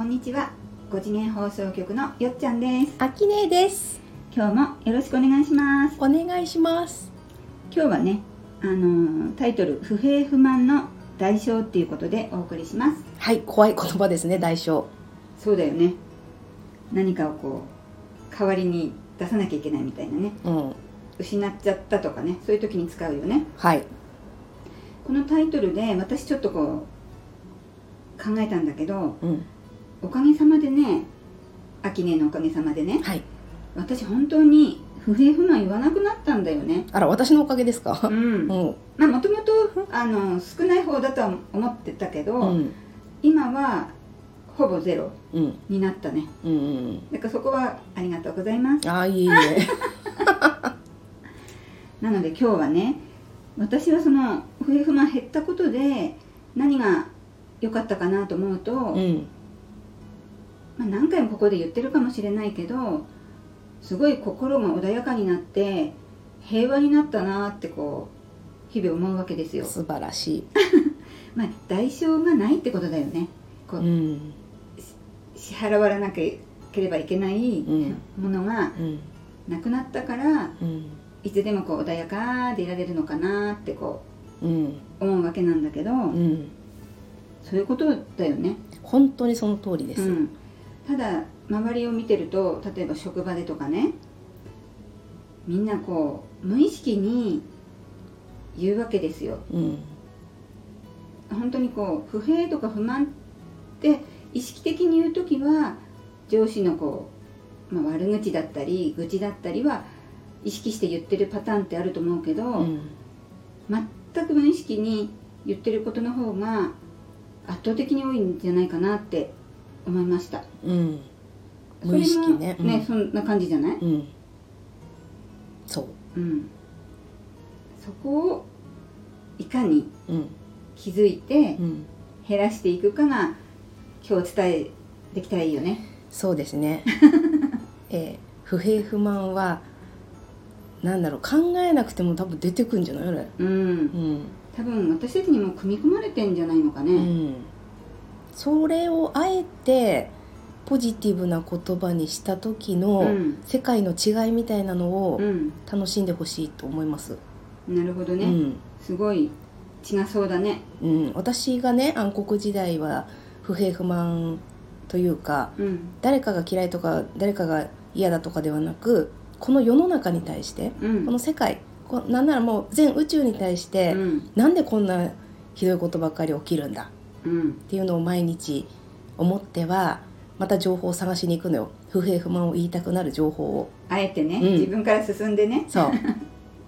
こんにちは。5次元放送局のよっちゃんです。あきねえです。今日もよろしくお願いします。お願いします。今日はねあのータイトル不平不満の代償っていうことでお送りします。はい怖い言葉ですね代償。そうだよね。何かをこう代わりに出さなきゃいけないみたいなね。うん。失っちゃったとかね。そういう時に使うよね。はい。このタイトルで私ちょっとこう考えたんだけどうんおかげさまでね秋音のおかげさまでねはい。私本当に不平不満言わなくなったんだよね。あら私のおかげですか？ううん。んまあもともとあの少ない方だとは思ってたけど、うん。今はほぼゼロうん。になったね。うんうんだからそこはありがとうございます。あいえいえ なので今日はね私はその不平不満減ったことで何が良かったかなと思うと、うんまあ、何回もここで言ってるかもしれないけどすごい心が穏やかになって平和になったなってこう日々思うわけですよ。素晴らし まあ、代償がないってことだよね。こいううん。支払わなければいけないうん。ものがうん。なくなったからうん。いつでもこう穏やかでいられるのかなってこうん。う思うわけなんだけど、うん。そういうことだよね。本当にその通りです。うん、ただ周りを見てると例えば職場でとかねみんなこう無意識に言うわけですよ。うん。本当にこう不平とか不満って意識的に言う時は上司のこう、まあ、悪口だったり愚痴だったりは意識して言ってるパターンってあると思うけど、うん。全く無意識に言ってることの方が圧倒的に多いんじゃないかなって思いました。うん。無意識ね。うん。ねそんな感じじゃない？うん。そう。うん。そこをいかにうん。気づいてうん。減らしていくかが今日伝えできたらいいよね。そうですね、えー不平不満はなんだろう考えなくても多分出てくんじゃない？あれうん。うん。多分私たちにも組み込まれてんじゃないのかね、うん、それをあえてポジティブな言葉にした時のうん。世界の違いみたいなのをうん。楽しんでほしいと思います、なるほどね、うん。すごい違そうだね。うん、私がね暗黒時代は不平不満というかうん。誰かが嫌いとか誰かが嫌だとかではなくこの世の中に対してうん。この世界こなんならもう全宇宙に対して、うん。なんでこんなひどいことばっかり起きるんだうん。っていうのを毎日思ってはまた情報を探しに行くのよ。不平不満を言いたくなる情報を。あえてね、うん。自分から進んでね。そう。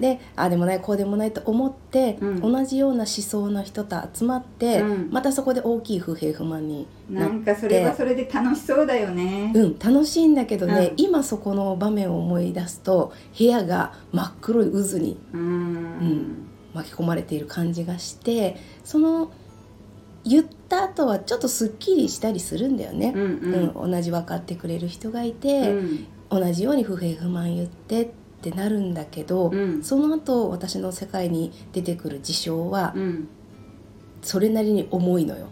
でああでもないこうでもないと思って、うん。同じような思想の人と集まって、うん。またそこで大きい不平不満になって。なんかそれはそれで楽しそうだよね、うん、楽しいんだけどね、うん。今そこの場面を思い出すと部屋が真っ黒い渦にうん。うん巻き込まれている感じがしてその言った後はちょっとすっきりしたりするんだよね。う、んうん。うん同じ分かってくれる人がいうん。て、同じように不平不満言ってってなるんだけど、うん。その後私の世界に出てくる事象はうん。それなりに重いのよ。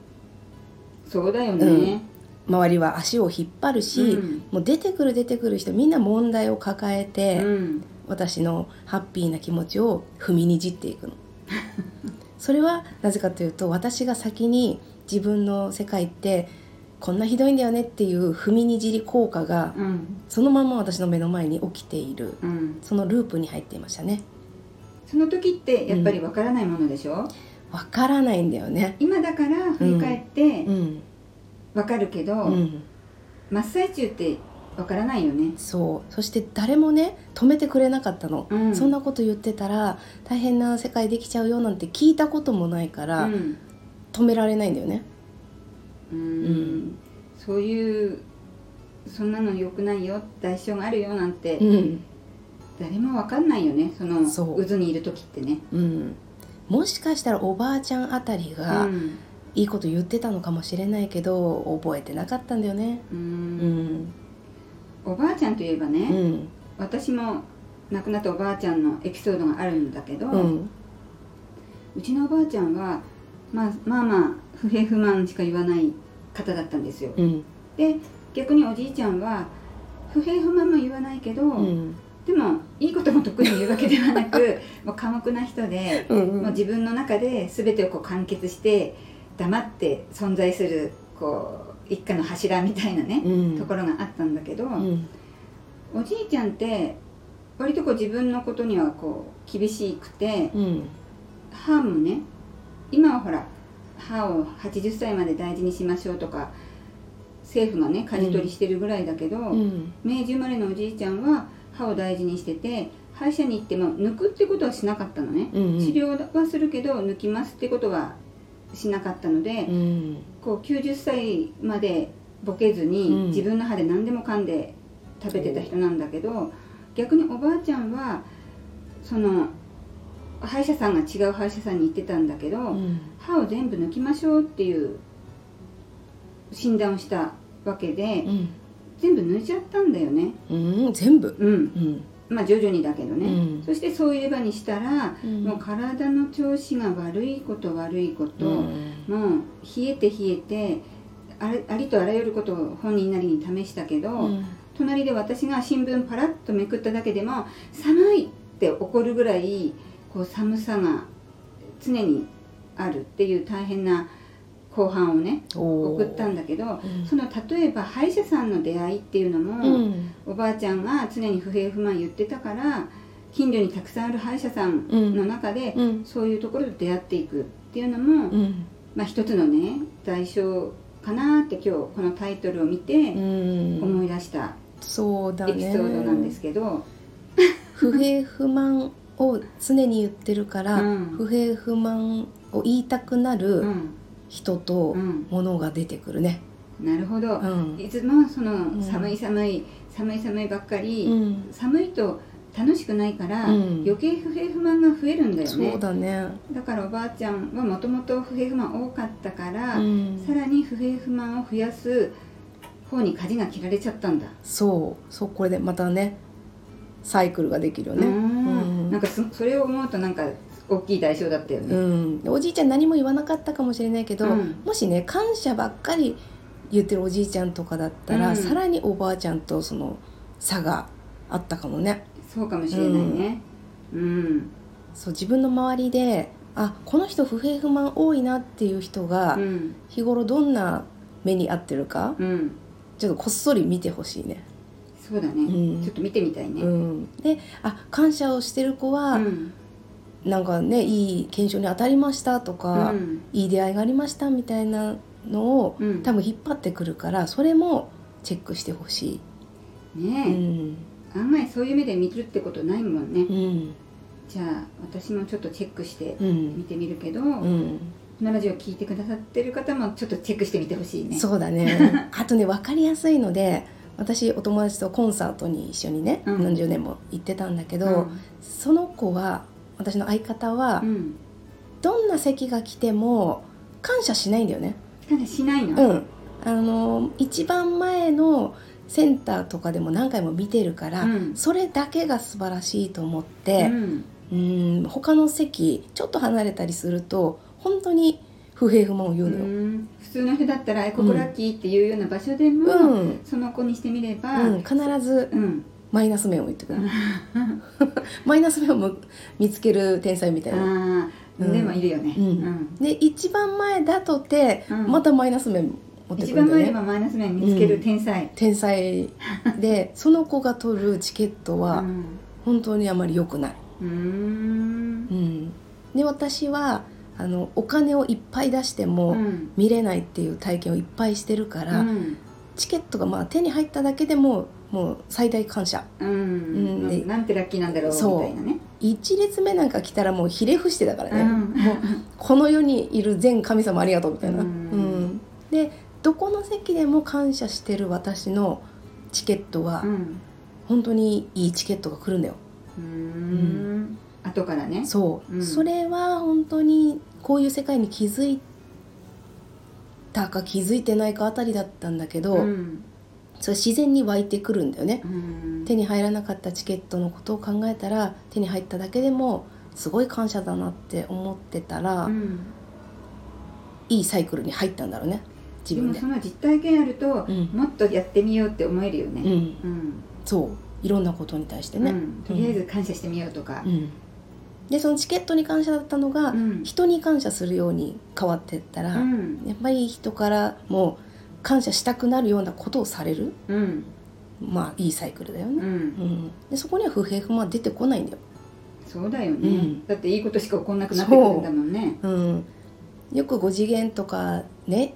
そうだよね、周りは足を引っ張るし、うん。もう出てくる出てくる人みんな問題を抱えて、うん。私のハッピーな気持ちを踏みにじっていくの。それはなぜかというと私が先に自分の世界ってこんなひどいんだよねっていう踏みにじり効果がうん。そのまま私の目の前に起きているうん。そのループに入っていましたね。その時ってやっぱりわからないものでしょ、わからないんだよね。今だから振り返ってうん。わかるけど、うん。真っ最中ってわからないよね。そう。そして誰もね止めてくれなかったの、うん。そんなこと言ってたら大変な世界できちゃうよなんて聞いたこともないから、うん。止められないんだよね。うん。うん。そういうそんなの良くないよ。代償があるよなんてうん。誰もわかんないよね。その渦にいる時ってね。うん。もしかしたらおばあちゃんあたりがうん。いいこと言ってたのかもしれないけど覚えてなかったんだよね。ううんんおばあちゃんといえばうね、ん。私も亡くなったおばあちゃんのエピソードがあるんだけど、ううんちのおばあちゃんは、まあ、まあまあ不平不満しか言わない方だったんですよ。うん。で逆におじいちゃんは不平不満も言わないけど、うん。でもいいことも特に言うわけではなく もう寡黙な人で、うんうん。もう自分の中で全てをこう完結して黙って存在するこう一家の柱みたいなね、うん。ところがあったんだけど、うん。おじいちゃんって割とこう自分のことにはこう厳しくてうん。歯もね今はほら歯を80歳まで大事にしましょうとか政府がね舵取りしてるぐらいだけど、うん。明治生まれのおじいちゃんは歯を大事にしてて歯医者に行っても抜くってことはしなかったのね、うんうん。治療はするけど抜きますってことはしなかったので、うん。こう90歳までボケずに、うん。自分の歯で何でも噛んで食べてた人なんだけど逆におばあちゃんはその歯医者さんが違う歯医者さんに行ってたんだけど、うん。歯を全部抜きましょうっていう診断をしたわけで、うん。全部抜いちゃったんだよね。うん。全部？うん。うんまあ徐々にだけどね、うん。そしてそういえばにしたら、うん。もう体の調子が悪いこと悪いこと、うん。もう冷えて冷えてあれありとあらゆることを本人なりに試したけど、うん。隣で私が新聞パラッとめくっただけでも寒いって怒るぐらいこう寒さが常にあるっていう大変な後半をね送ったんだけど、ん。その例えば歯医者さんの出会いっていうのも、うん。おばあちゃんが常に不平不満言ってたから近所にたくさんある歯医者さんの中で、うん。そういうところで出会っていくっていうのも、うん。まあ、一つのね代償かなって今日このタイトルを見てうん。思い出したエピソードなんですけど、不平不満を常に言ってるから、うん。不平不満を言いたくなうるん人とうん、物が出てくるね。なるほど、うん。いつもそのん。寒い寒い寒い寒いばっかり、うん。寒いと楽しくないから、うん。余計不平不満が増えるんだよね。そうだね。だからおばあちゃんはもともと不平不満多かったから、うん。さらに不平不満を増やす方に舵が切られちゃったんだ、そう。そうこれでまたねサイクルができるよね。ううんん。なんかそそれを思うとなんか大きい代償だったよね、うん、おじいちゃん何も言わなかったかもしれないけど、うん。もしね感謝ばっかり言ってるおじいちゃんとかだったら、うん。さらにおばあちゃんとその差があったかもね。そうかもしれないね。うん。そう自分の周りであこの人不平不満多いなっていう人がうん。日頃どんな目に遭ってるかうん。ちょっとこっそり見てほしいね、そうだね、うん。ちょっと見てみたいね。うん、であ感謝をしてる子は、うんなんかねいい検証に当たりましたとか、うん。いい出会いがありましたみたいなのを、うん。多分引っ張ってくるからそれもチェックしてほしい、うねん。え、案外そういう目で見るってことないもんね、うん。じゃあ私もちょっとチェックしてうん。見てみるけど、うん、このラジオ聞いてくださってる方もちょっとチェックしてみてほしいね。そうだね。あとね分かりやすいので私お友達とコンサートに一緒にね、うん。何十年も行ってたんだけど、うん。その子は私の相方は、うん。どんな席が来ても感謝しないんだよね。ただしないの、うん、あの一番前のセンターとかでも何回も見てるから、うん。それだけが素晴らしいと思ってうん。うん他の席ちょっと離れたりすると本当に不平不満を言うのよ。うん。普通の人だったら「えここラッキー」っていうような場所でも、うん。その子にしてみれば、うん、必ずうんマイナス面を言ってくる マイナス面をむ見つける天才みたいな。うん。でもいるよね、うん。うん。で一番前だとて、うん。またマイナス面持って一くるんだよね。番前でもマイナス面見つける天才、天才で その子が取るチケットはうん。本当にあまり良くない、うーん。うん、で私はあのお金をいっぱい出してもうん。見れないっていう体験をいっぱいしてるから、うん。チケットがまあ手に入っただけでももう最大感謝。うん。うん。でなんてラッキーなんだろうみたいなね。1列目なんか来たらもうひれ伏してだからね、うん。もうこの世にいる全神様ありがとうみたいな、うん。うん。でどこの席でも感謝してる私のチケットはうん。本当にいいチケットが来るんだよ。うーん。後からね。そう、うん。それは本当にこういう世界に気づいたか気づいてないかあたりだったんだけど、うんそれ自然に湧いてくるんだよね、うん。手に入らなかったチケットのことを考えたら手に入っただけでもすごい感謝だなって思ってたら、うん。いいサイクルに入ったんだろうね。自分で。でもその実体験あると、うん。もっとやってみようって思えるよね。うん。うん、そう。いろんなことに対してね、うん。とりあえず感謝してみようとか。うん。でそのチケットに感謝だったのが、うん。人に感謝するように変わっていったら、うん。やっぱり人からも感謝したくなるようなことをされる。うん。まあいいサイクルだよね、うん。うん。でそこには不平不満は出てこないんだよ、そうだよね、うん。だっていいことしか起こんなくなってくるんだもんね。うん、よく5次元とかね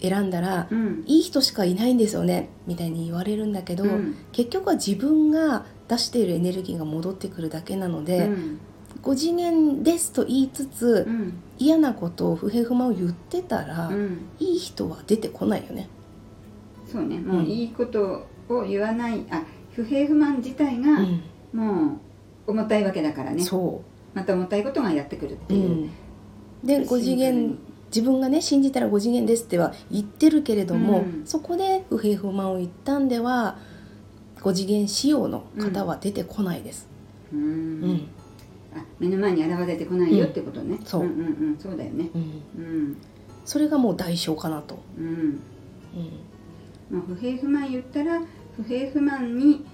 選んだら、うん。いい人しかいないんですよねみたいに言われるんだけど、うん。結局は自分が出しているエネルギーが戻ってくるだけなので、うん5次元ですと言いつつ、うん。嫌なことを不平不満を言ってたら、うん。いい人は出てこないよね。そうね。もううんいいことを言わないあ不平不満自体がうん。もう重たいわけだからね。そまた重たいことがやってくるってう、う。いう、ん、で5次元自分がね信じたら5次元ですっては言ってるけれども、うん。そこで不平不満を言ったんでは5次元仕様の方は出てこないです。ううん。んあ目の前に現れてこないよってことね、そう。んうんうん。そうだよね。うん。うん。それがもう代償かなと。うん。うん。まあ、不平不満言ったら不平不満に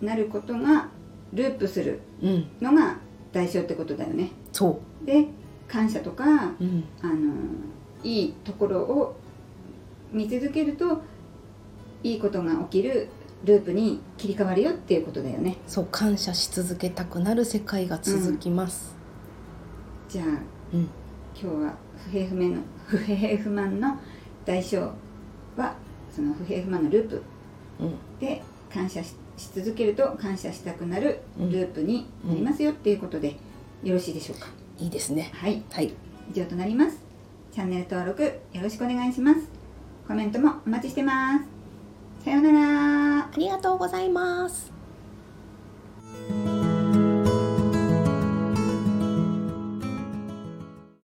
なることがループするうん、のが代償ってことだよね。そで感謝とかう、うん、あのいいところを見続けるといいことが起きるループに切り替わるよっていうことだよね。そう感謝し続けたくなる世界が続きます。じゃあうん、今日は不平不満の 不平不満の代償はその不平不満のループうん、で感謝しし続けると感謝したくなるループになりますよっていうことでよろしいでしょうか、いいですね。はい。はい、以上となります。チャンネル登録よろしくお願いします。コメントもお待ちしてます。さようならありがとうございます。